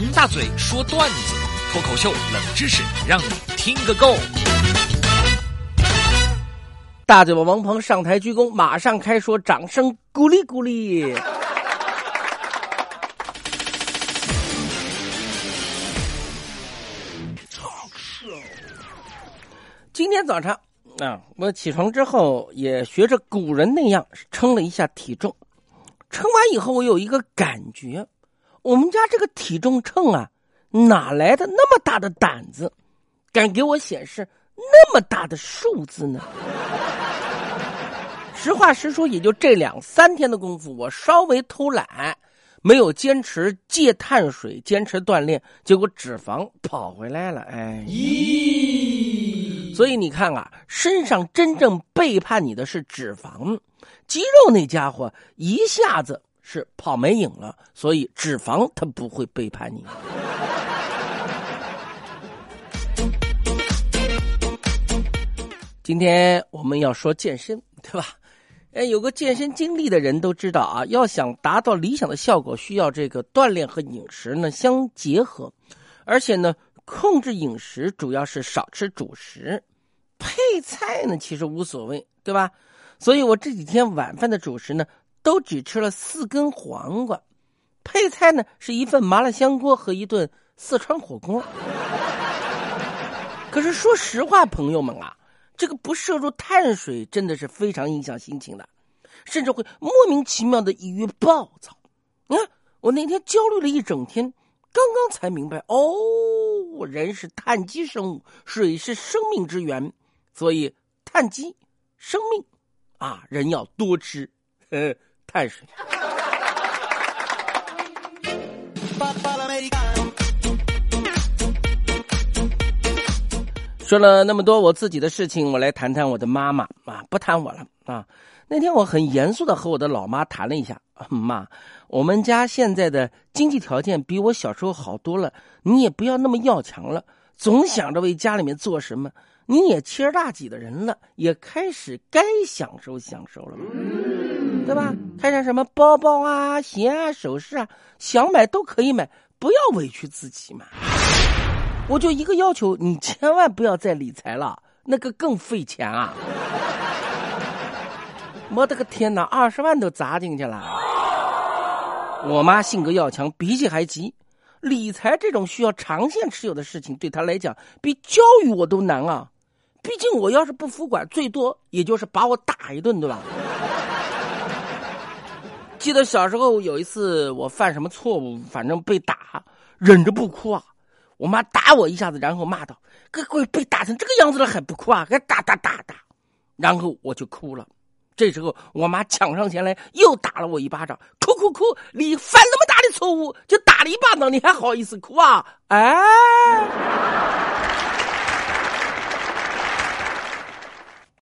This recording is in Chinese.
王大嘴说段子，脱口秀冷知识，让你听个够。大嘴巴王鹏上台鞠躬，马上开说，掌声鼓励鼓励。今天早上啊，我起床之后也学着古人那样称了一下体重。称完以后，我有一个感觉，我们家这个体重秤啊，哪来的那么大的胆子，敢给我显示那么大的数字呢？实话实说，也就这两三天的功夫，我稍微偷懒，没有坚持戒碳水，坚持锻炼，结果脂肪跑回来了。哎，咦！所以你看啊，身上真正背叛你的是脂肪。肌肉那家伙一下子是跑没影了，所以脂肪它不会背叛你。今天我们要说健身，对吧？哎，有个健身经历的人都知道啊，要想达到理想的效果，需要这个锻炼和饮食呢相结合，而且呢，控制饮食主要是少吃主食，配菜呢其实无所谓，对吧？所以我这几天晚饭的主食呢，都只吃了四根黄瓜，配菜呢是一份麻辣香锅和一顿四川火锅。可是说实话，朋友们啊，这个不摄入碳水真的是非常影响心情的，甚至会莫名其妙的抑郁暴躁。你看，我那天焦虑了一整天，刚刚才明白哦，人是碳基生物，水是生命之源，所以碳基生命。啊，人要多吃碳水。说了那么多我自己的事情，我来谈谈我的妈妈啊，不谈我了啊。那天我很严肃的和我的老妈谈了一下，妈，我们家现在的经济条件比我小时候好多了，你也不要那么要强了，总想着为家里面做什么。你也七十大几的人了，也开始该享受享受了，对吧？看上什么包包啊、鞋啊、首饰啊，想买都可以买，不要委屈自己嘛。我就一个要求，你千万不要再理财了，那个更费钱啊！我的个天哪，二十万都砸进去了。我妈性格要强，脾气还急，理财这种需要长线持有的事情，对她来讲比教育我都难啊。毕竟我要是不服管，最多也就是把我打一顿，对吧？记得小时候有一次我犯什么错误，反正被打，忍着不哭啊。我妈打我一下子，然后骂道：“个鬼被打成这个样子了还不哭啊？还打打打打！”然后我就哭了。这时候我妈抢上前来，又打了我一巴掌。哭哭哭！你犯那么大的错误，就打了一巴掌，你还好意思哭啊？哎！